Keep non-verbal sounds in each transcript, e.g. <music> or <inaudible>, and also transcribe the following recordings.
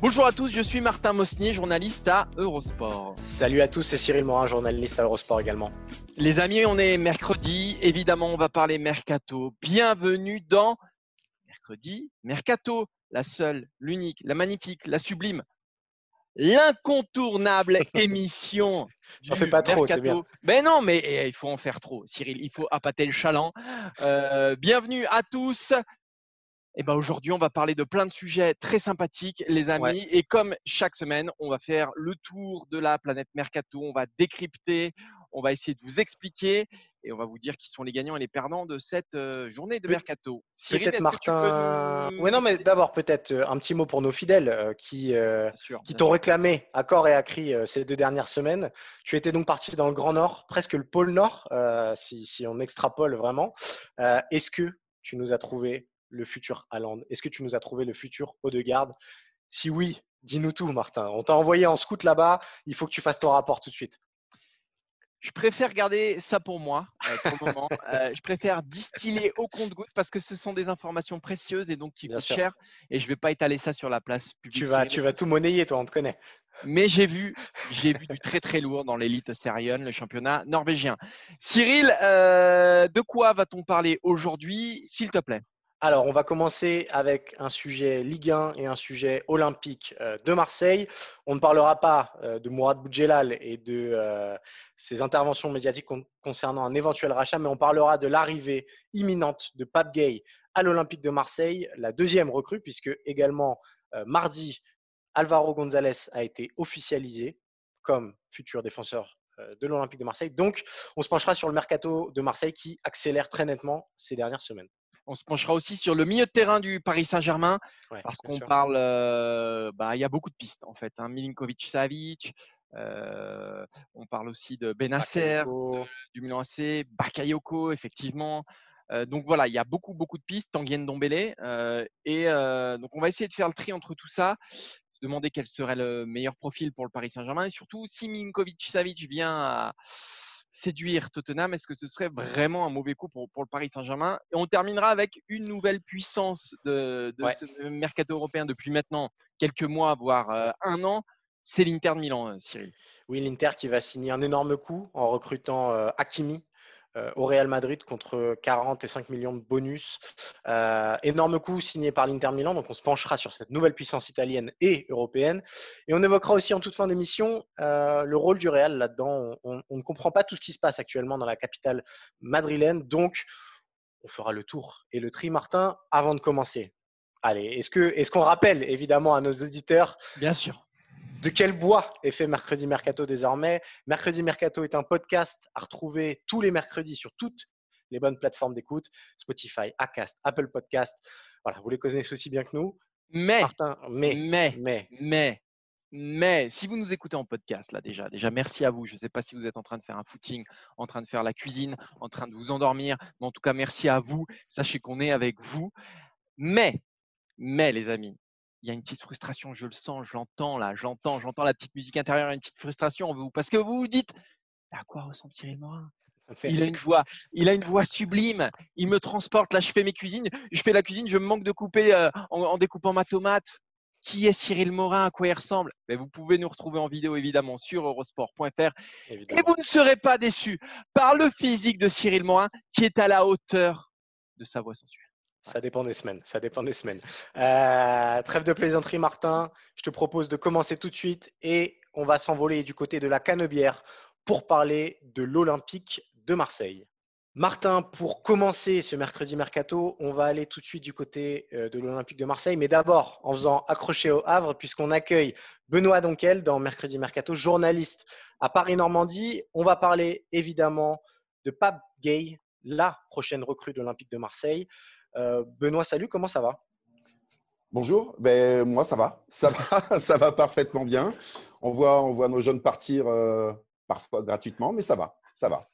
Bonjour à tous, je suis Martin Mosnier, journaliste à Eurosport. Salut à tous, c'est Cyril Morin, journaliste à Eurosport également. Les amis, on est mercredi, évidemment on va parler mercato. Bienvenue dans mercredi mercato, la seule, l'unique, la magnifique, la sublime, l'incontournable <laughs> émission. J'en fais pas trop, c'est bien. Ben non, mais eh, il faut en faire trop, Cyril. Il faut appâter le chaland. Euh, bienvenue à tous. Et ben aujourd'hui, on va parler de plein de sujets très sympathiques, les amis. Ouais. Et comme chaque semaine, on va faire le tour de la planète Mercato. On va décrypter, on va essayer de vous expliquer et on va vous dire qui sont les gagnants et les perdants de cette euh, journée de Mercato. Cyril, Peut-être Martin. nous- Ouais, non, mais d'abord, peut-être euh, un petit mot pour nos fidèles euh, qui, euh, sûr, qui t'ont réclamé à corps et à cri ces deux dernières semaines. Tu étais donc parti dans le Grand Nord, presque le pôle Nord, si, si on extrapole vraiment. Est-ce que tu nous as trouvé le futur Haaland? Est-ce que tu nous as trouvé le futur Odegaard? Si oui, dis-nous tout, Martin. On t'a envoyé en scout là-bas. Il faut que tu fasses ton rapport tout de suite. Je préfère garder ça pour moi euh, pour le moment. <laughs> Euh, je préfère distiller au compte-goutte parce que ce sont des informations précieuses et donc qui Bien coûtent sûr. cher. Et je ne vais pas étaler ça sur la place publique. Tu vas, tu vas tout monnayer, toi, on te connaît. Mais j'ai vu, j'ai vu du très très lourd dans l'élite Serion, le championnat norvégien. Cyril, euh, de quoi va-t-on parler aujourd'hui, s'il te plaît? Alors, on va commencer avec un sujet Ligue 1 et un sujet olympique euh, de Marseille. On ne parlera pas euh, de Mourad Boudjelal et de euh, ses interventions médiatiques con- concernant un éventuel rachat, mais on parlera de l'arrivée imminente de Pape Gay à l'Olympique de Marseille, la deuxième recrue, puisque également mardi, Alvaro González a été officialisé comme futur défenseur de l'Olympique de Marseille. Donc, on se penchera sur le mercato de Marseille qui accélère très nettement ces dernières semaines. On se penchera aussi sur le milieu de terrain du Paris Saint-Germain Ouais, parce qu'on parle, euh, bah, il y a beaucoup de pistes en fait. Hein. Milinkovic-Savic, euh, on parle aussi de Benacer, Bakayoko. du Milan AC, Bakayoko, effectivement. Euh, donc voilà, il y a beaucoup, beaucoup de pistes, Tanguy Ndombele. euh, et donc on va essayer de faire le tri entre tout ça, se demander quel serait le meilleur profil pour le Paris Saint-Germain. Et surtout, si Milinkovic-Savic vient à séduire Tottenham, est-ce que ce serait vraiment un mauvais coup pour, pour le Paris Saint-Germain? Et on terminera avec une nouvelle puissance de, de Ouais. ce mercato européen depuis maintenant quelques mois, voire euh, un an. C'est l'Inter de Milan, euh, Cyril. Oui, l'Inter qui va signer un énorme coup en recrutant euh, Hakimi au Real Madrid contre 40 et 5 millions de bonus. Euh, énorme coup signé par l'Inter Milan. Donc, on se penchera sur cette nouvelle puissance italienne et européenne. Et on évoquera aussi en toute fin d'émission euh, le rôle du Real là-dedans. On, ne comprend pas tout ce qui se passe actuellement dans la capitale madrilène. Donc, on fera le tour et le tri, Martin, avant de commencer. Allez, est-ce que est-ce qu'on rappelle évidemment à nos auditeurs Bien sûr. De quel bois est fait Mercredi Mercato désormais? Mercredi Mercato est un podcast à retrouver tous les mercredis sur toutes les bonnes plateformes d'écoute, Spotify, Acast, Apple Podcast. Voilà, vous les connaissez aussi bien que nous. Mais, Martin, mais, mais, mais, Mais, mais, si vous nous écoutez en podcast, là déjà, déjà merci à vous. Je ne sais pas si vous êtes en train de faire un footing, en train de faire la cuisine, en train de vous endormir, mais en tout cas, merci à vous. Sachez qu'on est avec vous. Mais, mais les amis, il y a une petite frustration, je le sens, je l'entends là, j'entends, j'entends la petite musique intérieure, une petite frustration en vous, parce que vous vous dites, à quoi ressemble Cyril Morin? Il a une <laughs> voix, il a une voix sublime. Il me transporte. Là, je fais mes cuisines. Je fais la cuisine. Je me manque de couper euh, en, en découpant ma tomate. Qui est Cyril Morin? À quoi il ressemble Mais Vous pouvez nous retrouver en vidéo évidemment sur eurosport.fr. Et vous ne serez pas déçus par le physique de Cyril Morin qui est à la hauteur de sa voix sensuelle. Ça dépend des semaines. Ça dépend des semaines. Euh, trêve de plaisanterie, Martin. Je te propose de commencer tout de suite et on va s'envoler du côté de la Canebière pour parler de l'Olympique de Marseille. Martin, pour commencer ce mercredi mercato, on va aller tout de suite du côté euh, de l'Olympique de Marseille, mais d'abord en faisant accrocher au Havre, puisqu'on accueille Benoît Donquel dans Mercredi Mercato, journaliste à Paris-Normandie. On va parler évidemment de Pape Gay, la prochaine recrue de l'Olympique de Marseille. Euh, Benoît, salut, comment ça va? Bonjour, ben, moi ça va. Ça va, <laughs> ça va parfaitement bien. On voit, on voit nos jeunes partir euh, parfois gratuitement, mais ça va, ça va.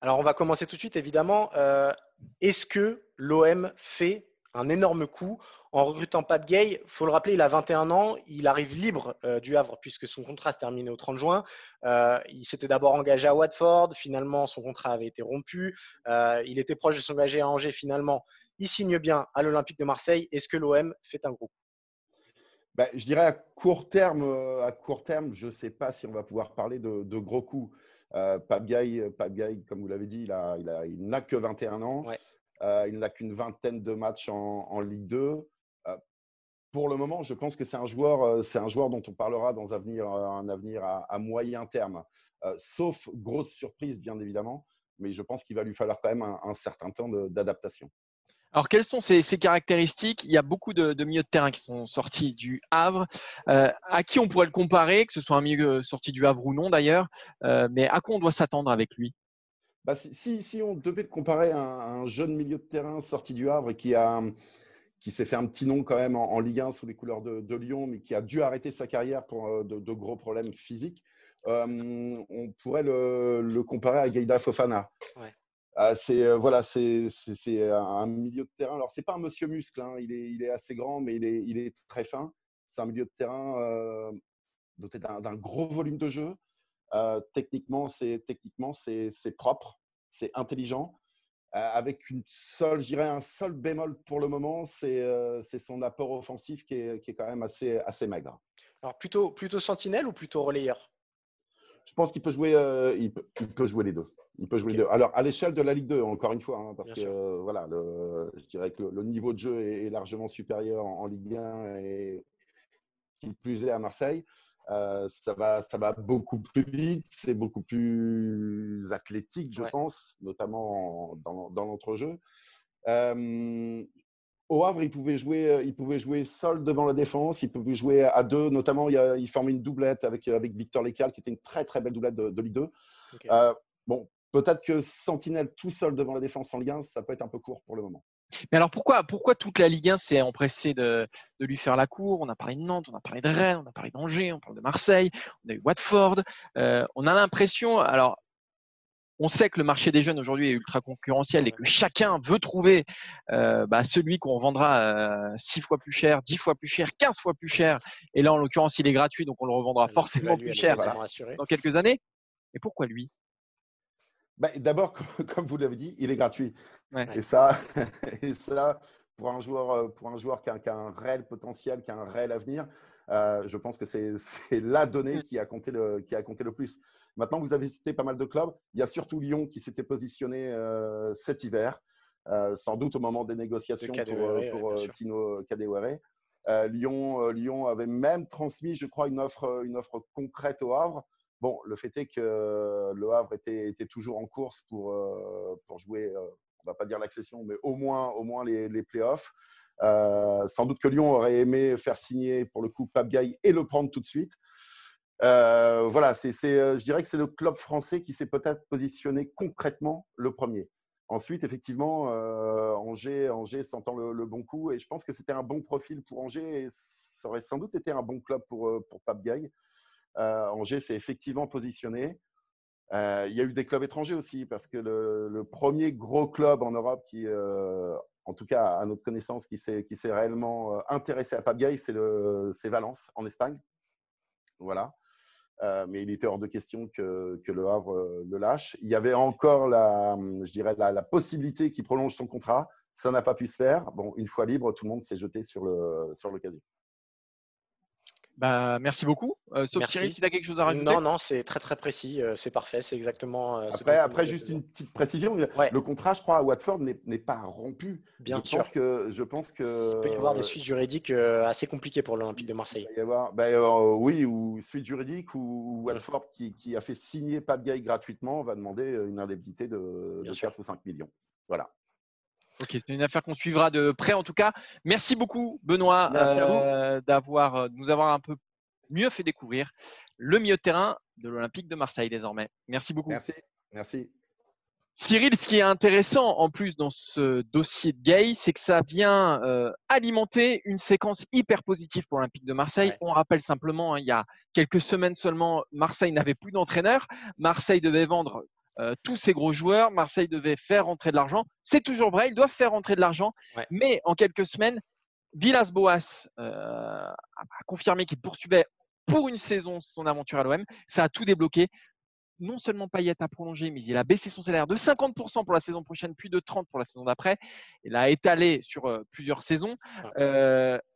Alors, on va commencer tout de suite, évidemment. Euh, est-ce que l'OM fait un énorme coup en recrutant Pape Gay Il faut le rappeler, il a 21 ans, il arrive libre euh, du Havre puisque son contrat se terminait au 30 juin. Euh, il s'était d'abord engagé à Watford, finalement son contrat avait été rompu. il était proche de s'engager à Angers, finalement. Il signe bien à l'Olympique de Marseille. Est-ce que l'OM fait un gros coup ben, je dirais à court terme, à court terme, je ne sais pas si on va pouvoir parler de, de gros coups. Euh, Pabgaï, comme vous l'avez dit, il, a, il, n'a que 21 ans. Euh, il n'a qu'une vingtaine de matchs en, Ligue 2. Euh, pour le moment, je pense que c'est un joueur, euh, c'est un joueur dont on parlera dans un avenir, un avenir à, moyen terme. sauf grosse surprise, bien évidemment. Mais je pense qu'il va lui falloir quand même un certain temps d'adaptation. Alors, quelles sont ces, caractéristiques? Il y a beaucoup de, milieux de terrain qui sont sortis du Havre. Euh, à qui on pourrait le comparer, que ce soit un milieu sorti du Havre ou non d'ailleurs? Euh, Mais à quoi on doit s'attendre avec lui? Bah, si, on devait le comparer à un, jeune milieu de terrain sorti du Havre et qui, a, qui s'est fait un petit nom quand même en, Ligue 1 sous les couleurs de, Lyon, mais qui a dû arrêter sa carrière pour euh, de, gros problèmes physiques, on pourrait le, comparer à Gaïda Fofana. Ouais. Ah, c'est euh, voilà, c'est un milieu de terrain. Alors c'est pas un monsieur muscle, hein. il, est, assez grand, mais il est, très fin. C'est un milieu de terrain euh, doté d'un gros volume de jeu. Euh, techniquement, c'est techniquement c'est propre, c'est intelligent. avec une seule, je un seul bémol pour le moment, c'est son apport offensif qui est, quand même assez, assez maigre. Alors plutôt, plutôt sentinelle ou plutôt relayeur? Je pense qu'il peut jouer, euh, il, peut, jouer les deux. Il peut jouer les deux. Alors, à l'échelle de la Ligue 2, encore une fois, hein, parce que euh, voilà, je dirais que le, niveau de jeu est, largement supérieur en, Ligue 1 et qui plus est à Marseille. Euh, ça, va, ça va beaucoup plus vite, c'est beaucoup plus athlétique, je pense, notamment dans, dans l'entrejeu. Au Havre, il pouvait jouer, euh, il pouvait jouer seul devant la défense, il pouvait jouer à deux, notamment il, il formait une doublette avec, euh, avec Victor Lecal, qui était une très très belle doublette de, de Ligue 2. Euh, bon, peut-être que Sentinelle tout seul devant la défense en Ligue 1, ça peut être un peu court pour le moment. Mais alors pourquoi, pourquoi toute la Ligue 1 s'est empressée de, de, lui faire la cour? On a parlé de Nantes, on a parlé de Rennes, on a parlé d'Angers, on parle de Marseille, on a eu Watford. on a l'impression, alors on sait que le marché des jeunes aujourd'hui est ultra concurrentiel et que chacun veut trouver euh, bah, celui qu'on revendra 6 euh, fois plus cher, 10 fois plus cher, 15 fois plus cher. Et là, en l'occurrence, il est gratuit, donc on le revendra forcément plus cher dans quelques années. Et pourquoi lui? Bah, D'abord, <laughs> comme vous l'avez dit, il est gratuit. Et, ça, <laughs> et ça, pour un joueur, euh, pour un joueur qui a, un réel potentiel, qui a un réel avenir, euh, je pense que c'est <laughs> la donnée qui a, compté le, qui a compté le plus. Maintenant, vous avez cité pas mal de clubs. Il y a surtout Lyon qui s'était positionné euh, cet hiver, sans doute au moment des négociations pour, Tino Kadewere. Lyon, Lyon avait même transmis, je crois, une offre, une offre concrète au Havre. Bon, le fait est que le Havre était, était toujours en course pour, pour jouer on va pas dire l'accession, mais au moins, au moins les, les playoffs. Euh, sans doute que Lyon aurait aimé faire signer pour le coup Pape Gaï et le prendre tout de suite. Euh, voilà, c'est, euh, je dirais que c'est le club français qui s'est peut-être positionné concrètement le premier. Ensuite, effectivement, Angers, Angers le, bon coup, et je pense que c'était un bon profil pour Angers, et ça aurait sans doute été un bon club pour, pour Pape Gaï. Angers s'est effectivement positionné. Euh, il y a eu des clubs étrangers aussi, parce que le, premier gros club en Europe qui, euh, en tout cas à notre connaissance, qui s'est réellement euh, intéressé à Pape c'est Valence en Espagne. Voilà. mais il était hors de question que, le Havre le lâche. Il y avait encore la, je dirais, la, possibilité qu'il prolonge son contrat. Ça n'a pas pu se faire. Bon, une fois libre, tout le monde s'est jeté sur l'occasion. Bah, merci beaucoup. Euh, sauf Cyril, si tu as quelque chose à rajouter. Non, non, c'est très très précis. Euh, c'est parfait. C'est exactement. Euh, après, après juste une petite précision. Le contrat, je crois, à Watford n'est pas rompu. Bien je sûr. Pense que, je pense que. Il peut y avoir des suites juridiques assez compliquées pour l'Olympique de Marseille. Il y avoir, ben, oui, ou suite juridique, ou, Watford qui, qui, a fait signer Pat Gay gratuitement va demander une indemnité de, de 4 ou 5 millions. Voilà. Ok, c'est une affaire qu'on suivra de près en tout cas. Merci beaucoup Benoît euh, d'avoir euh, nous avoir un peu mieux fait découvrir le milieu de terrain de l'Olympique de Marseille désormais. Merci beaucoup. Merci. Merci. Cyril, ce qui est intéressant en plus dans ce dossier de Gay, c'est que ça vient euh, alimenter une séquence hyper positive pour l'Olympique de Marseille. On rappelle simplement, hein, il y a quelques semaines seulement, Marseille n'avait plus d'entraîneur. Marseille devait vendre euh, tous ces gros joueurs. Marseille devait faire rentrer de l'argent. C'est toujours vrai, ils doivent faire rentrer de l'argent. Mais en quelques semaines, Villas-Boas euh, a confirmé qu'il poursuivait pour une saison son aventure à l'OM. Ça a tout débloqué. Non seulement Payet a prolongé, mais il a baissé son salaire de 50% pour la saison prochaine, puis de 30% pour la saison d'après. Il a étalé sur euh, plusieurs saisons.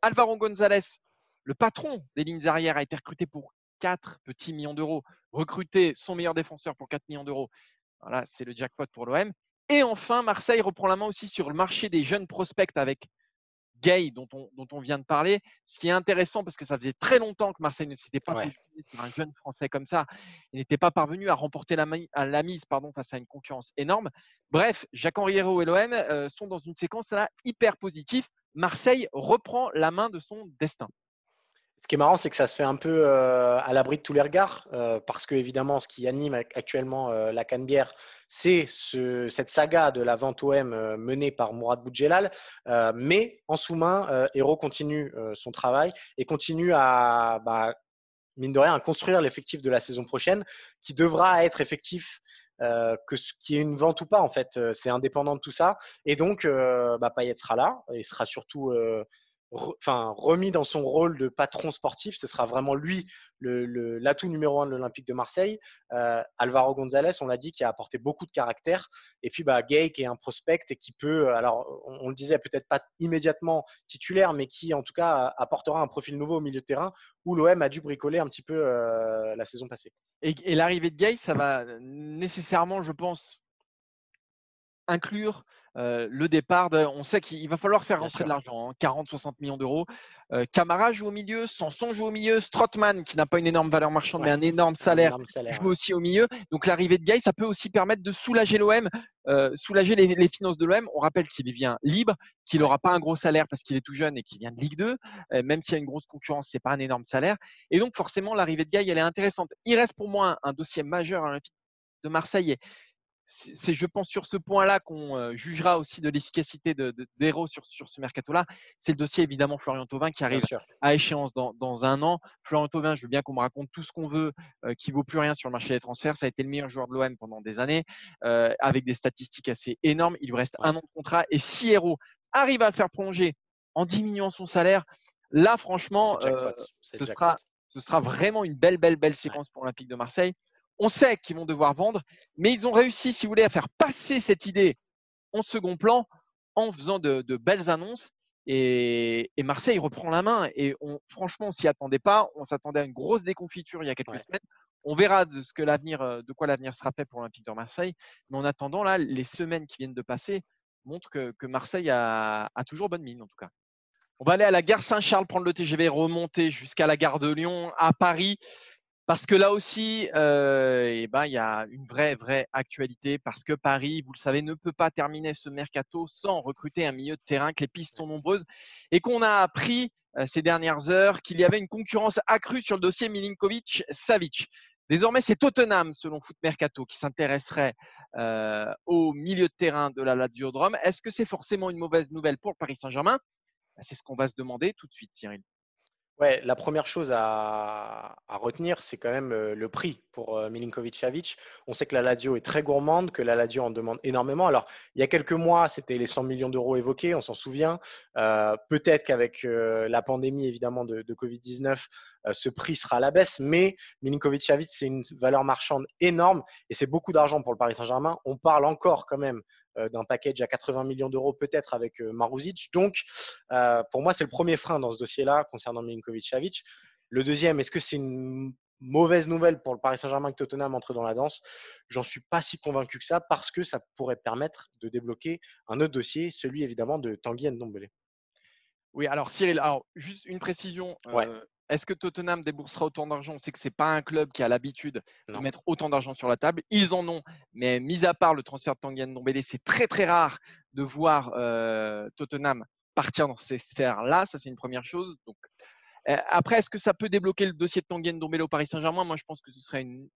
Alvaro González, le patron des lignes arrières, a été recruté pour 4 petits millions d'euros. Recruter son meilleur défenseur pour 4 millions d'euros, voilà, c'est le jackpot pour l'OM. Et enfin, Marseille reprend la main aussi sur le marché des jeunes prospects avec Gay, dont on, dont on vient de parler. Ce qui est intéressant, parce que ça faisait très longtemps que Marseille ne s'était pas positionné sur un jeune Français comme ça. Il n'était pas parvenu à remporter la, la mise pardon, face à une concurrence énorme. Bref, Jacques-Henri et l'OM euh, sont dans une séquence là hyper positive. Marseille reprend la main de son destin. Ce qui est marrant, c'est que ça se fait un peu euh, à l'abri de tous les regards, euh, parce que évidemment, ce qui anime actuellement euh, la Canebière, c'est cette saga de la vente OM menée par Mourad Boudjelal. mais en sous-main, Hero continue son travail et continue à, bah, mine de rien, à construire l'effectif de la saison prochaine, qui devra être effectif que ce qui est une vente ou pas, en fait, c'est indépendant de tout ça. Et donc, bah, Payet sera là et sera surtout enfin, remis dans son rôle de patron sportif. Ce sera vraiment lui l'atout numéro un de l'Olympique de Marseille. Euh, Alvaro González, on l'a dit, qui a apporté beaucoup de caractère. Et puis bah, Gay, qui est un prospect et qui peut, alors on, le disait peut-être pas immédiatement titulaire, mais qui en tout cas apportera un profil nouveau au milieu de terrain où l'OM a dû bricoler un petit peu euh, la saison passée. et l'arrivée de Gay, ça va nécessairement, je pense, inclure le départ. on sait qu'il va falloir faire rentrer de l'argent, 40-60 hein, millions d'euros. Camara joue au milieu, Sanson joue au milieu, Strottmann, qui n'a pas une énorme valeur marchande, mais un énorme salaire, joue aussi au milieu. Donc l'arrivée de Gay, ça peut aussi permettre de soulager l'OM, soulager les, finances de l'OM. On rappelle qu'il vient libre, qu'il n'aura pas un gros salaire parce qu'il est tout jeune et qu'il vient de Ligue 2. même s'il y a une grosse concurrence, c'est pas un énorme salaire. Et donc forcément, l'arrivée de Gay, elle est intéressante. Il reste pour moi un, dossier majeur à l'Olympique de Marseille c'est, je pense, sur ce point-là qu'on euh, jugera aussi de l'efficacité de, d'Héros sur, sur ce mercato-là. C'est le dossier, évidemment, Florian Thauvin qui arrive à échéance dans, dans, un an. Florian Thauvin, je veux bien qu'on me raconte tout ce qu'on veut, euh, qui vaut plus rien sur le marché des transferts. Ça a été le meilleur joueur de l'OM pendant des années, euh, avec des statistiques assez énormes. Il lui reste un an de contrat. Et si Héros arrive à le faire prolonger en diminuant son salaire, là, franchement, ce, sera, ce sera vraiment une belle, belle, belle séquence pour l'Olympique de Marseille. On sait qu'ils vont devoir vendre, mais ils ont réussi, si vous voulez, à faire passer cette idée en second plan en faisant de, belles annonces. Et, Marseille reprend la main. Et franchement, on s'y attendait pas. On s'attendait à une grosse déconfiture il y a quelques semaines. On verra de, ce que l'avenir, euh, de quoi l'avenir sera fait pour l'Olympique de Marseille. Mais en attendant, là, les semaines qui viennent de passer montrent que, Marseille a, a, toujours bonne mine, en tout cas. On va aller à la gare Saint-Charles, prendre le TGV, remonter jusqu'à la gare de Lyon, à Paris. Parce que là aussi, euh, eh ben, il y a une vraie, vraie actualité parce que Paris, vous le savez, ne peut pas terminer ce mercato sans recruter un milieu de terrain, que les pistes sont nombreuses et qu'on a appris euh, ces dernières heures qu'il y avait une concurrence accrue sur le dossier Milinkovic-Savic. Désormais, c'est Tottenham, selon Foot Mercato, qui s'intéresserait euh, au milieu de terrain de la Lazio Drome. Est-ce que c'est forcément une mauvaise nouvelle pour Paris Saint-Germain? Ben, C'est ce qu'on va se demander tout de suite, Cyril. Ouais, la première chose à, retenir, c'est quand même euh, le prix pour euh, Milinkovic-Savic. On sait que la Lazio est très gourmande, que la Lazio en demande énormément. Alors, il y a quelques mois, c'était les 100 millions d'euros évoqués, on s'en souvient. Euh, peut-être qu'avec la pandémie, évidemment, de, de Covid-19, ce prix sera à la baisse, mais Milinkovic-Savic, c'est une valeur marchande énorme et c'est beaucoup d'argent pour le Paris Saint-Germain. On parle encore quand même euh, d'un package à 80 millions d'euros peut-être avec euh, Maruzic. Donc, euh, pour moi, c'est le premier frein dans ce dossier-là concernant Milinkovic-Savic. Le deuxième, est-ce que c'est une mauvaise nouvelle pour le Paris Saint-Germain que Tottenham entre dans la danse? J'en suis pas si convaincu que ça parce que ça pourrait permettre de débloquer un autre dossier, celui évidemment de Tanguy Ndombele. Oui, alors Cyril, alors juste une précision. Euh, est-ce que Tottenham déboursera autant d'argent? On sait que ce n'est pas un club qui a l'habitude de mettre autant d'argent sur la table. Ils en ont, mais mis à part le transfert de Tanguy Ndombele, c'est très très rare de voir euh, Tottenham partir dans ces sphères-là. Ça, c'est une première chose. Donc, euh, après, est-ce que ça peut débloquer le dossier de Tanguy Ndombele au Paris Saint-Germain? Moi, je pense que ce serait une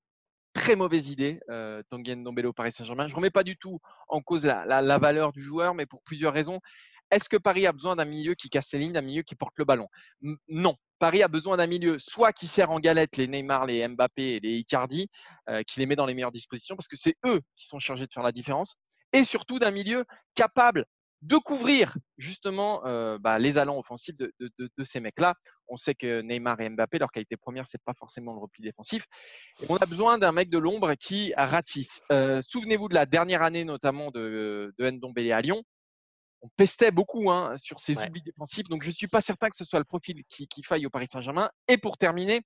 très mauvaise idée, euh, Tanguy Ndombele au Paris Saint-Germain. Je ne remets pas du tout en cause la, valeur du joueur, mais pour plusieurs raisons. Est-ce que Paris a besoin d'un milieu qui casse ses lignes, d'un milieu qui porte le ballon? Non. Paris a besoin d'un milieu soit qui sert en galette les Neymar, les Mbappé et les Icardi, euh, qui les met dans les meilleures dispositions, parce que c'est eux qui sont chargés de faire la différence, et surtout d'un milieu capable de couvrir justement euh, bah, les allants offensifs de, ces mecs-là. On sait que Neymar et Mbappé, leur qualité première, c'est pas forcément le repli défensif. on a besoin d'un mec de l'ombre qui ratisse. Euh, souvenez-vous de la dernière année notamment de, de Ndombele à Lyon on pestait beaucoup hein, sur ses oublis défensifs. Donc, je ne suis pas certain que ce soit le profil qui, faille au Paris Saint-Germain. Et pour terminer,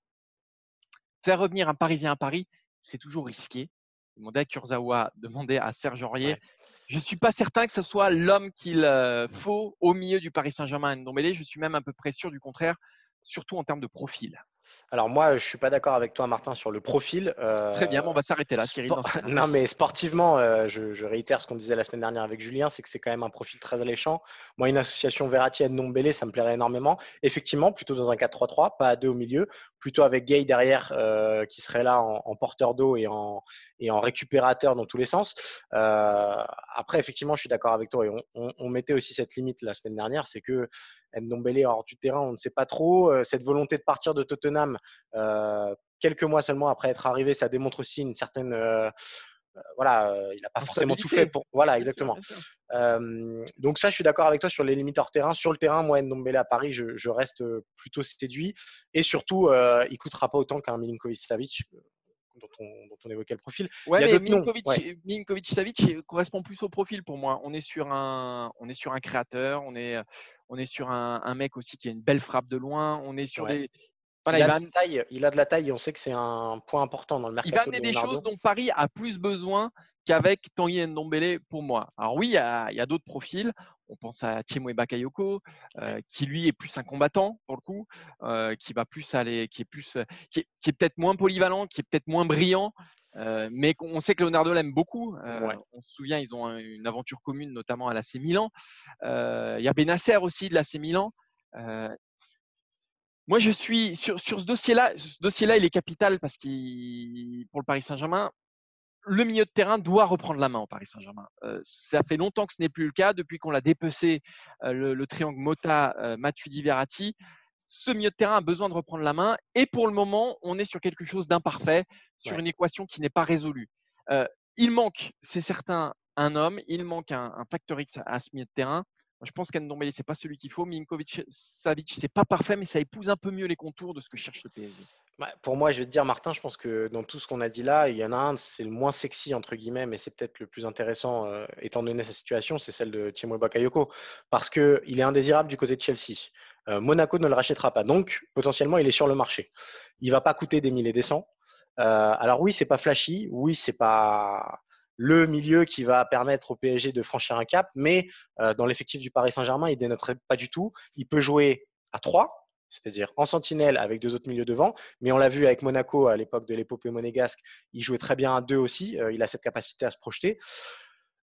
faire revenir un Parisien à Paris, c'est toujours risqué. Demander à Kurzawa, demander à Serge Aurier. Je ne suis pas certain que ce soit l'homme qu'il euh, faut au milieu du Paris Saint-Germain à Je suis même un peu près sûr du contraire, surtout en termes de profil. Alors moi, je ne suis pas d'accord avec toi, Martin, sur le profil. Très bien, on va s'arrêter là, Cyril. <laughs> non, mais sportivement, euh, je, réitère ce qu'on disait la semaine dernière avec Julien, c'est que c'est quand même un profil très alléchant. Moi, une association Verratti Nombélé, ça me plairait énormément. Effectivement, plutôt dans un 4-3-3, pas à deux au milieu, plutôt avec Gay derrière, euh, qui serait là en, porteur d'eau et en, et en récupérateur dans tous les sens. Euh, après, effectivement, je suis d'accord avec toi. Et on, mettait aussi cette limite la semaine dernière, c'est que Ndombele hors du terrain, on ne sait pas trop. Euh, cette volonté de partir de Tottenham, euh, quelques mois seulement après être arrivé, ça démontre aussi une certaine euh, voilà, il n'a pas forcément tout fait pour. Voilà, exactement. donc ça, je suis d'accord avec toi sur les limites hors terrain. Sur le terrain, moi, Ndombele à Paris, je, reste plutôt séduit. Et surtout, il coûtera pas autant qu'un Milinkovic-Savic dont on, évoquait le profil. Ouais, mais Milinkovic, Savic correspond plus au profil pour moi. On est sur un, on est sur un créateur, on est, on est sur un, mec aussi qui a une belle frappe de loin. On est sur des. Il, a de taille, il a de la taille et on sait que c'est un point important dans le mercato. Il va amener des choses dont Paris a plus besoin qu'avec Tanguy Ndombele pour moi. Alors oui, il y a, d'autres profils. On pense à Thiemo Bakayoko, euh, qui lui est plus un combattant pour le coup, euh, qui va plus aller, qui est plus, qui est, peut-être moins polyvalent, qui est peut-être moins brillant, euh, mais on sait que Leonardo l'aime beaucoup. On se souvient, ils ont une aventure commune, notamment à l'AC Milan. Il y a Benasser aussi de l'AC Milan. Moi, je suis sur, sur ce dossier-là. Ce dossier-là, il est capital parce qu'il, pour le Paris Saint-Germain, le milieu de terrain doit reprendre la main au Paris Saint-Germain. Euh, ça fait longtemps que ce n'est plus le cas, depuis qu'on l'a dépecé euh, le, triangle Mota, euh, Matuidi, Verratti. Ce milieu de terrain a besoin de reprendre la main et pour le moment, on est sur quelque chose d'imparfait, sur une équation qui n'est pas résolue. il manque, c'est certain, un homme, il manque un, facteur X à, ce milieu de terrain. Je pense qu'Andombele, ce n'est pas celui qu'il faut. Minkovic, Savic, ce n'est pas parfait, mais ça épouse un peu mieux les contours de ce que cherche le PSG. Bah, pour moi, je vais te dire, Martin, je pense que dans tout ce qu'on a dit là, il y en a un, c'est le moins sexy, entre guillemets, mais c'est peut-être le plus intéressant, euh, étant donné sa situation, c'est celle de Thiemo Bakayoko, parce qu'il est indésirable du côté de Chelsea. Euh, Monaco ne le rachètera pas, donc potentiellement, il est sur le marché. Il va pas coûter des mille et des cents. Euh, alors oui, c'est pas flashy, oui, c'est pas le milieu qui va permettre au PSG de franchir un cap, mais dans l'effectif du Paris Saint-Germain, il dénoterait pas du tout. Il peut jouer à 3, c'est-à-dire en sentinelle avec deux autres milieux devant. Mais on l'a vu avec Monaco à l'époque de l'épopée monégasque, il jouait très bien à deux aussi. Euh, il a cette capacité à se projeter.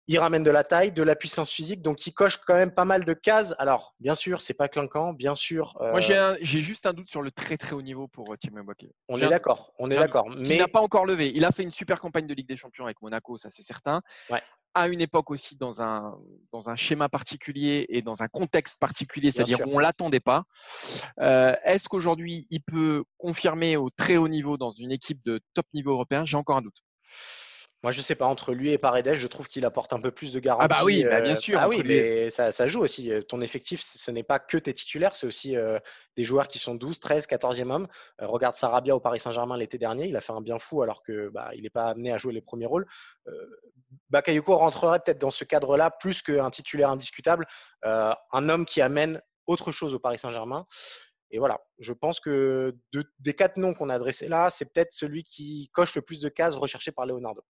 Il ramène de la taille, de la puissance physique, donc il coche quand même pas mal de cases. Alors, bien sûr, c'est pas clinquant, bien sûr. Moi, euh, j'ai juste un doute sur le très très haut niveau pour euh, Thibaut On est d'accord, on est d'accord. Mais il n'a pas encore levé. Il a fait une super campagne de Ligue des Champions avec Monaco, ça c'est certain. Ouais à une époque aussi dans un, dans un schéma particulier et dans un contexte particulier, c'est-à-dire où on ne l'attendait pas. Euh, est-ce qu'aujourd'hui, il peut confirmer au très haut niveau dans une équipe de top niveau européen? J'ai encore un doute. Moi, je ne sais pas, entre lui et Paredes, je trouve qu'il apporte un peu plus de garantie. Ah bah oui, bah bien euh, sûr. Ah oui, mais ça, ça, joue aussi. Ton effectif, ce n'est pas que tes titulaires, c'est aussi euh, des joueurs qui sont 12, 13, 14e homme. regarde Sarabia au Paris Saint-Germain l'été dernier, il a fait un bien fou alors que bah, il n'est pas amené à jouer les premiers rôles. Bakayoko rentrerait peut-être dans ce cadre-là plus qu'un titulaire indiscutable, euh, un homme qui amène autre chose au Paris Saint-Germain. Et voilà, je pense que des quatre noms qu'on a adressés là, c'est peut-être celui qui coche le plus de cases recherchées par Leonardo.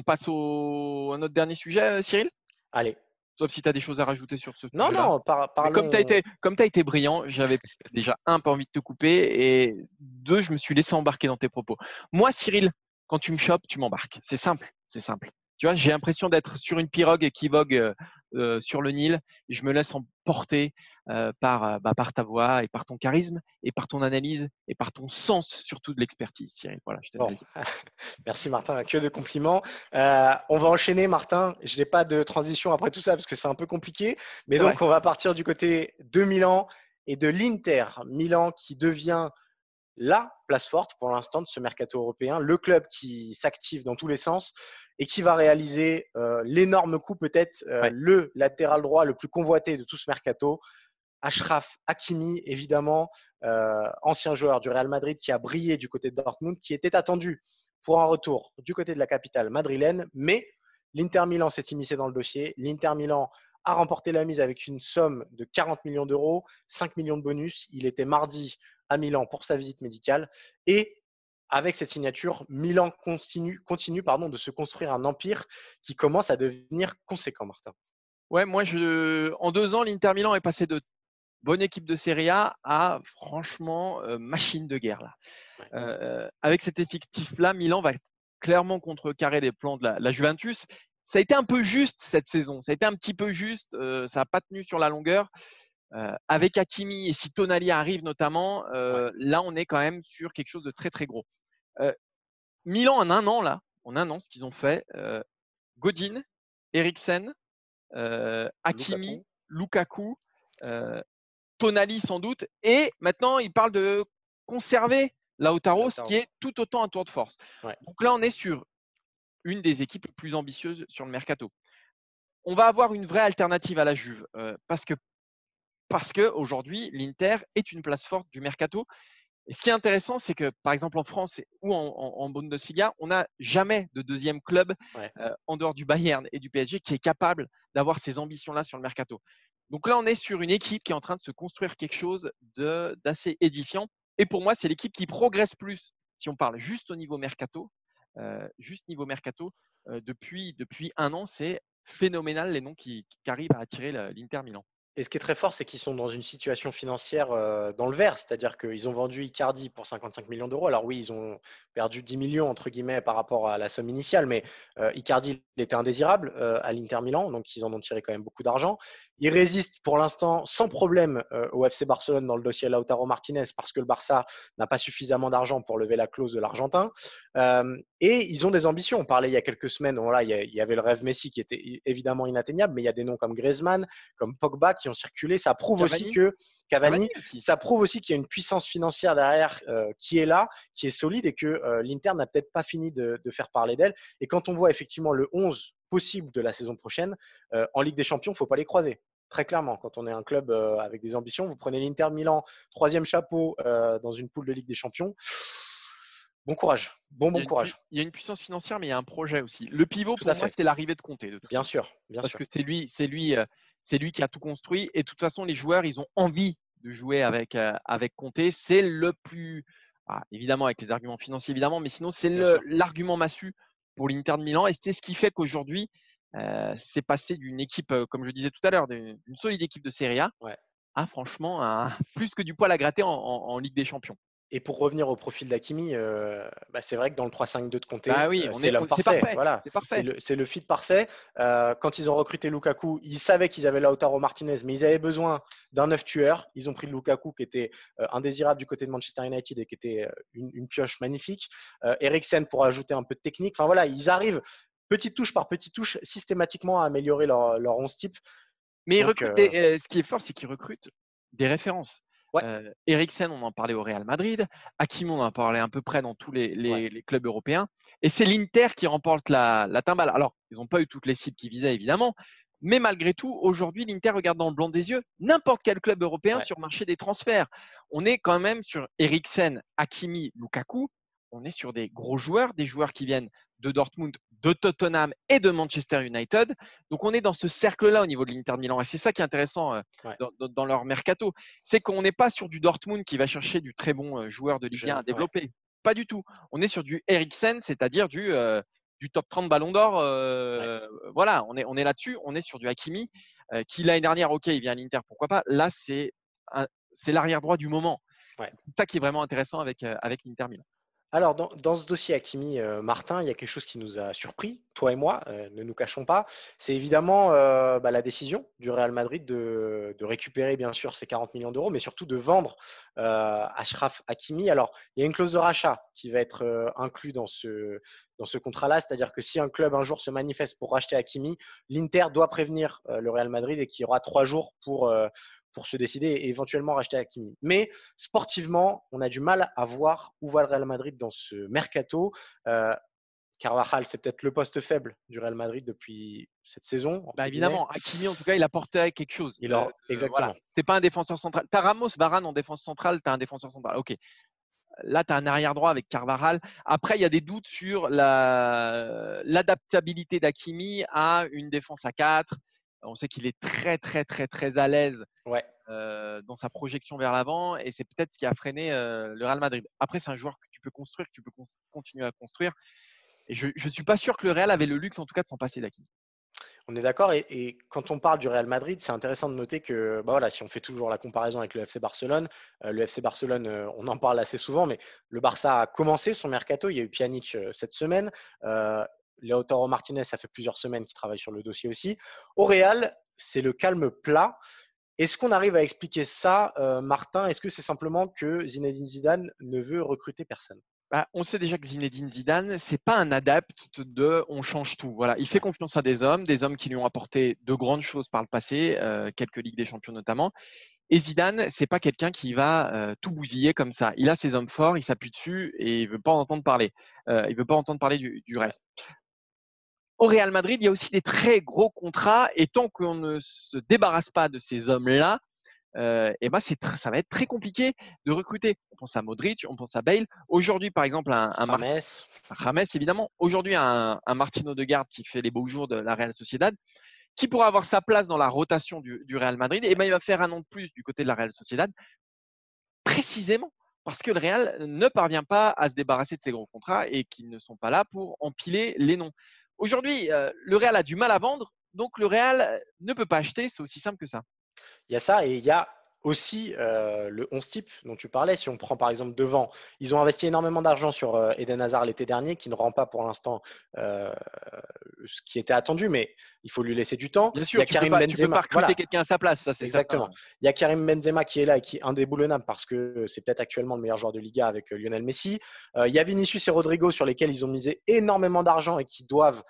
On passe au, à notre dernier sujet, euh, Cyril? Allez. Sauf si tu as des choses à rajouter sur ce Non, non, par, Comme tu as, été, as été brillant, j'avais déjà un, pas envie de te couper, et deux, je me suis laissé embarquer dans tes propos. Moi, Cyril, quand tu me chopes, tu m'embarques. C'est simple, c'est simple. Tu vois, j'ai l'impression d'être sur une pirogue qui vogue euh, euh, sur le Nil et je me laisse emporter euh, par, bah, par ta voix et par ton charisme et par ton analyse et par ton sens surtout de l'expertise, Cyril. Voilà, je bon. <laughs> Merci Martin, que de compliments. on va enchaîner Martin. Je n'ai pas de transition après tout ça parce que c'est un peu compliqué. Mais donc on va partir du côté de Milan et de l'Inter. Milan qui devient la place forte pour l'instant de ce mercato européen, le club qui s'active dans tous les sens et qui va réaliser euh, l'énorme coup, peut-être euh, le latéral droit le plus convoité de tout ce mercato. Ashraf Hakimi, évidemment, euh, ancien joueur du Real Madrid qui a brillé du côté de Dortmund, qui était attendu pour un retour du côté de la capitale madrilène, mais l'Inter Milan s'est immiscé dans le dossier. L'Inter Milan a remporté la mise avec une somme de 40 millions d'euros, 5 millions de bonus. Il était mardi à Milan pour sa visite médicale. Et avec cette signature, Milan continue, continue pardon, de se construire un empire qui commence à devenir conséquent, Martin. Ouais, moi, je, en deux ans, l'Inter Milan est passé de bonne équipe de Serie A à franchement euh, machine de guerre. Là. Euh, avec cet effectif-là, Milan va clairement contrecarrer les plans de la, Juventus. Ça a été un peu juste cette saison. Ça a été un petit peu juste. Euh, ça n'a pas tenu sur la longueur. Avec Hakimi et si Tonali arrive notamment, là on est quand même sur quelque chose de très très gros. Milan en un an là, en un an ce qu'ils ont fait, Godin, Eriksen, Hakimi, Lukaku, Tonali sans doute, et maintenant ils parlent de conserver Lautaro, ce qui est tout autant un tour de force. Donc là on est sur une des équipes les plus ambitieuses sur le mercato. On va avoir une vraie alternative à la Juve parce que parce qu'aujourd'hui, l'Inter est une place forte du mercato. Et ce qui est intéressant, c'est que par exemple en France ou en, en, Bundesliga, on n'a jamais de deuxième club euh, en dehors du Bayern et du PSG qui est capable d'avoir ces ambitions-là sur le mercato. Donc là, on est sur une équipe qui est en train de se construire quelque chose d'assez édifiant. Et pour moi, c'est l'équipe qui progresse plus, si on parle juste au niveau mercato, euh, juste niveau mercato, euh, depuis, depuis un an, c'est phénoménal les noms qui, qui arrivent à attirer l'Inter Milan. Et ce qui est très fort, c'est qu'ils sont dans une situation financière euh, dans le vert, c'est-à-dire qu'ils ont vendu Icardi pour 55 millions d'euros. Alors oui, ils ont perdu 10 millions entre guillemets par rapport à la somme initiale, mais euh, Icardi était indésirable euh, à l'Inter Milan, donc ils en ont tiré quand même beaucoup d'argent. Il résiste pour l'instant sans problème au FC Barcelone dans le dossier Lautaro Martinez parce que le Barça n'a pas suffisamment d'argent pour lever la clause de l'Argentin. et ils ont des ambitions. On parlait il y a quelques semaines, voilà, il y avait le rêve Messi qui était évidemment inatteignable, mais il y a des noms comme Griezmann, comme Pogba qui ont circulé. Ça prouve aussi que Cavani, ça prouve aussi qu'il y a une puissance financière derrière qui est là, qui est solide et que l'Inter n'a peut-être pas fini de, de faire parler d'elle. Et quand on voit effectivement le 11 possible de la saison prochaine, en Ligue des Champions, il ne faut pas les croiser très clairement, quand on est un club euh, avec des ambitions, vous prenez l'Inter Milan, troisième chapeau euh, dans une poule de Ligue des Champions. Bon courage, bon bon courage. Il y a une puissance financière, mais il y a un projet aussi. Le pivot, pour moi, c'est l'arrivée de Comté. bien sûr, bien Parce que c'est lui, c'est lui, euh, c'est lui qui a tout construit. Et de toute façon, les joueurs, ils ont envie de jouer avec avec Comté. C'est le plus, ah, évidemment avec les arguments financiers, évidemment, mais sinon c'est l'argument massu pour l'Inter de Milan. Et c'est ce qui fait qu'aujourd'hui, euh, c'est passé d'une équipe, comme je disais tout à l'heure, d'une solide équipe de Serie A à franchement <laughs> plus que du poil à gratter en Ligue des Champions. Et pour revenir au profil d'Akimi, euh, bah, c'est vrai que dans le 3-5-2 de ah oui, c'est l'homme parfait. Voilà, c'est le, le, fit parfait. Euh, quand ils ont recruté Lukaku, ils savaient qu'ils avaient Lautaro Martinez, mais ils avaient besoin d'un neuf tueur. Ils ont pris Lukaku, qui était indésirable du côté de Manchester United et qui était une, pioche magnifique. Eriksen pour ajouter un peu de technique. Enfin voilà, ils arrivent petite touche par petite touche systématiquement à améliorer leur, leur 11 type. Mais ce qui est fort, c'est qu'ils recrutent des références. Ouais. Eriksen, on en parlait au Real Madrid. Hakim, on en parlait à peu près dans tous les, clubs européens. Et c'est l'Inter qui remporte la, la timbale. Alors, ils n'ont pas eu toutes les cibles qu'ils visaient, évidemment. Mais malgré tout, aujourd'hui, l'Inter regarde dans le blanc des yeux n'importe quel club européen sur le marché des transferts. On est quand même sur Eriksen, Hakimi, Lukaku. On est sur des gros joueurs, des joueurs qui viennent de Dortmund, de Tottenham et de Manchester United. Donc on est dans ce cercle-là au niveau de l'Inter Milan. Et c'est ça qui est intéressant euh, dans, leur mercato. C'est qu'on n'est pas sur du Dortmund qui va chercher du très bon euh, joueur de Ligue 1 à développer. Pas du tout. On est sur du Eriksen, c'est-à-dire du, euh, du top 30 ballon d'or. Voilà, on est, on est là-dessus. On est sur du Hakimi, qui l'année dernière, ok, il vient à l'Inter, pourquoi pas. Là, c'est l'arrière droit du moment. C'est ça qui est vraiment intéressant avec, avec l'Inter Milan. Alors, dans, ce dossier Hakimi, euh, Martin, il y a quelque chose qui nous a surpris, toi et moi, euh, ne nous cachons pas. C'est évidemment euh, bah, la décision du Real Madrid de, récupérer, bien sûr, ces 40 millions d'euros, mais surtout de vendre Ashraf Hakimi. Alors, il y a une clause de rachat qui va être inclue dans ce, dans ce contrat-là, c'est-à-dire que si un club un jour se manifeste pour racheter Hakimi, l'Inter doit prévenir le Real Madrid et qu'il y aura trois jours pour pour se décider et éventuellement racheter Hakimi. Mais sportivement, on a du mal à voir où va le Real Madrid dans ce mercato. Euh, Carvajal, c'est peut-être le poste faible du Real Madrid depuis cette saison. Bah évidemment, Hakimi, en tout cas, il apportait quelque chose. Il a, euh, exactement. C'est pas un défenseur central. Tu as Ramos, Varane en défense centrale, tu as un défenseur central. Ok. Là, tu as un arrière droit avec Carvajal. Après, il y a des doutes sur l'adaptabilité d'Hakimi à une défense à 4, on sait qu'il est très, très, très, très à l'aise euh, dans sa projection vers l'avant et c'est peut-être ce qui a freiné euh, le Real Madrid. Après, c'est un joueur que tu peux construire, que tu peux continuer à construire. Et je ne suis pas sûr que le Real avait le luxe, en tout cas, de s'en passer d'acquis. On est d'accord. Et, quand on parle du Real Madrid, c'est intéressant de noter que, bah voilà, si on fait toujours la comparaison avec le FC Barcelone, euh, le FC Barcelone, on en parle assez souvent, mais le Barça a commencé son mercato. Il y a eu Pjanic cette semaine. Lautaro Martinez, ça fait plusieurs semaines qu'il travaille sur le dossier aussi. Au Real, c'est le calme plat. Est-ce qu'on arrive à expliquer ça, euh, Martin? Est-ce que c'est simplement que Zinedine Zidane ne veut recruter personne? Bah, on sait déjà que Zinedine Zidane, c'est pas un adepte de on change tout. Voilà, il fait confiance à des hommes, des hommes qui lui ont apporté de grandes choses par le passé, euh, quelques ligues des champions notamment. Et Zidane, c'est pas quelqu'un qui va euh, tout bousiller comme ça. Il a ses hommes forts, il s'appuie dessus et il veut pas entendre parler. il veut pas entendre parler du reste au Real Madrid, il y a aussi des très gros contrats et tant qu'on ne se débarrasse pas de ces hommes-là, euh, eh ben ça va être très compliqué de recruter. On pense à Modric, on pense à Bale. Aujourd'hui, par exemple, un, un Rames. évidemment. Aujourd'hui, un, un Martino de Garde qui fait les beaux jours de la Real Sociedad, qui pourra avoir sa place dans la rotation du, Real Madrid, et eh ben, il va faire un an de plus du côté de la Real Sociedad, précisément parce que le Real ne parvient pas à se débarrasser de ces gros contrats et qu'ils ne sont pas là pour empiler les noms. Aujourd'hui, euh, le Real a du mal à vendre, donc le Real euh, ne peut pas acheter, c'est aussi simple que ça. Il y a ça et il y a aussi euh, le 11 type dont tu parlais. Si on prend par exemple devant, ils ont investi énormément d'argent sur Eden Hazard l'été dernier, qui ne rend pas pour l'instant ce qui était attendu, mais il faut lui laisser du temps. Bien sûr, il y a Karim Benzema. Tu peux pas recruter quelqu'un à sa place, ça c'est exactement. Il y a Karim Benzema qui est là et qui est indéboulonnable parce que c'est peut-être actuellement le meilleur joueur de Liga avec Lionel Messi. il y a Vinicius et Rodrigo sur lesquels ils ont misé énormément d'argent et qui doivent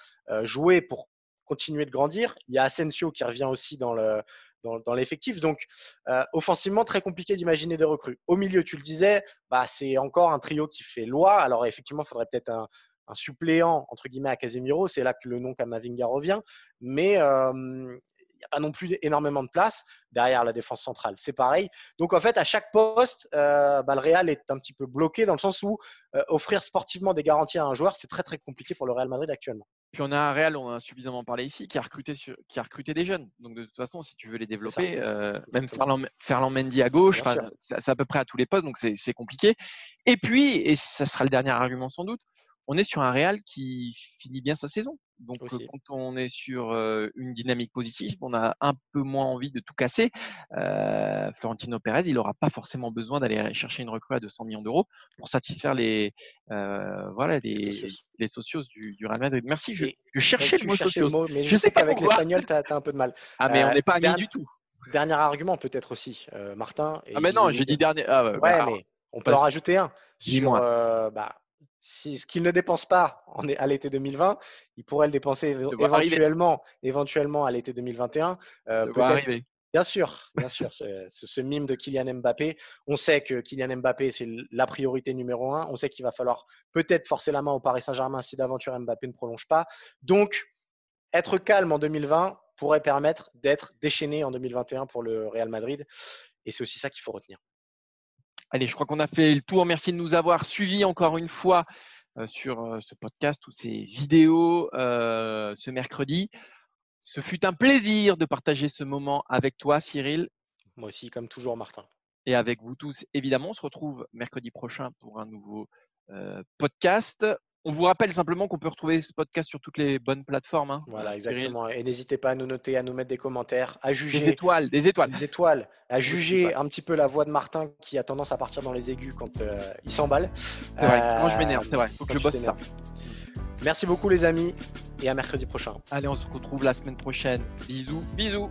jouer pour continuer de grandir. Il y a Asensio qui revient aussi dans le, dans, l'effectif. Donc, offensivement, très compliqué d'imaginer des recrues. Au milieu, tu le disais, bah, c'est encore un trio qui fait loi. Alors, effectivement, il faudrait peut-être un, suppléant, entre guillemets, à Casemiro. C'est là que le nom Kamavinga revient. Mais il n'y a pas non plus énormément de place derrière la défense centrale. C'est pareil. Donc en fait, à chaque poste, bah, le Real est un petit peu bloqué dans le sens où offrir sportivement des garanties à un joueur, c'est très très compliqué pour le Real Madrid actuellement. Puis on a un Real, on a suffisamment parlé ici, qui a recruté, qui a recruté des jeunes. Donc de toute façon, si tu veux les développer, euh, même Ferland, Mendy à gauche, c'est à peu près à tous les postes, donc c'est compliqué. Et puis, et ça sera le dernier argument sans doute, on est sur un Real qui finit bien sa saison. Donc, euh, quand on est sur euh, une dynamique positive, on a un peu moins envie de tout casser. Euh, Florentino Pérez, il n'aura pas forcément besoin d'aller chercher une recrue à 200 millions d'euros pour satisfaire les, voilà, les, les socios du, Real Madrid. Merci, je, cherchais le mot socios. mais je, sais qu'avec l'espagnol, tu as, un peu de mal. Ah, mais on n'est pas amis du tout. Dernier argument, peut-être aussi, Martin. ah, mais non, j'ai dit dernier. Ah, ouais, bah, mais on peut en rajouter un. Sur, bah, si, ce qu'il ne dépense pas en, à l'été 2020, il pourrait le dépenser éventuellement, éventuellement à l'été 2021. Euh, Bien sûr, bien sûr. ce, ce, mime de Kylian Mbappé. On sait que Kylian Mbappé, c'est la priorité numéro un. On sait qu'il va falloir peut-être forcer la main au Paris Saint-Germain si d'aventure Mbappé ne prolonge pas. Donc, être calme en 2020 pourrait permettre d'être déchaîné en 2021 pour le Real Madrid. Et c'est aussi ça qu'il faut retenir. Allez, je crois qu'on a fait le tour. Merci de nous avoir suivis encore une fois sur ce podcast ou ces vidéos ce mercredi. Ce fut un plaisir de partager ce moment avec toi, Cyril. Moi aussi, comme toujours, Martin. Et avec vous tous, évidemment. On se retrouve mercredi prochain pour un nouveau podcast. On vous rappelle simplement qu'on peut retrouver ce podcast sur toutes les bonnes plateformes. Hein, voilà, exactement. Et n'hésitez pas à nous noter, à nous mettre des commentaires, à juger. Des étoiles, des étoiles. Des étoiles. À juger un petit peu la voix de Martin qui a tendance à partir dans les aigus quand euh, il s'emballe. C'est vrai, quand je m'énerve, c'est vrai. Faut que je bosse ça. Merci beaucoup, les amis, et à mercredi prochain. Allez, on se retrouve la semaine prochaine. Bisous, bisous.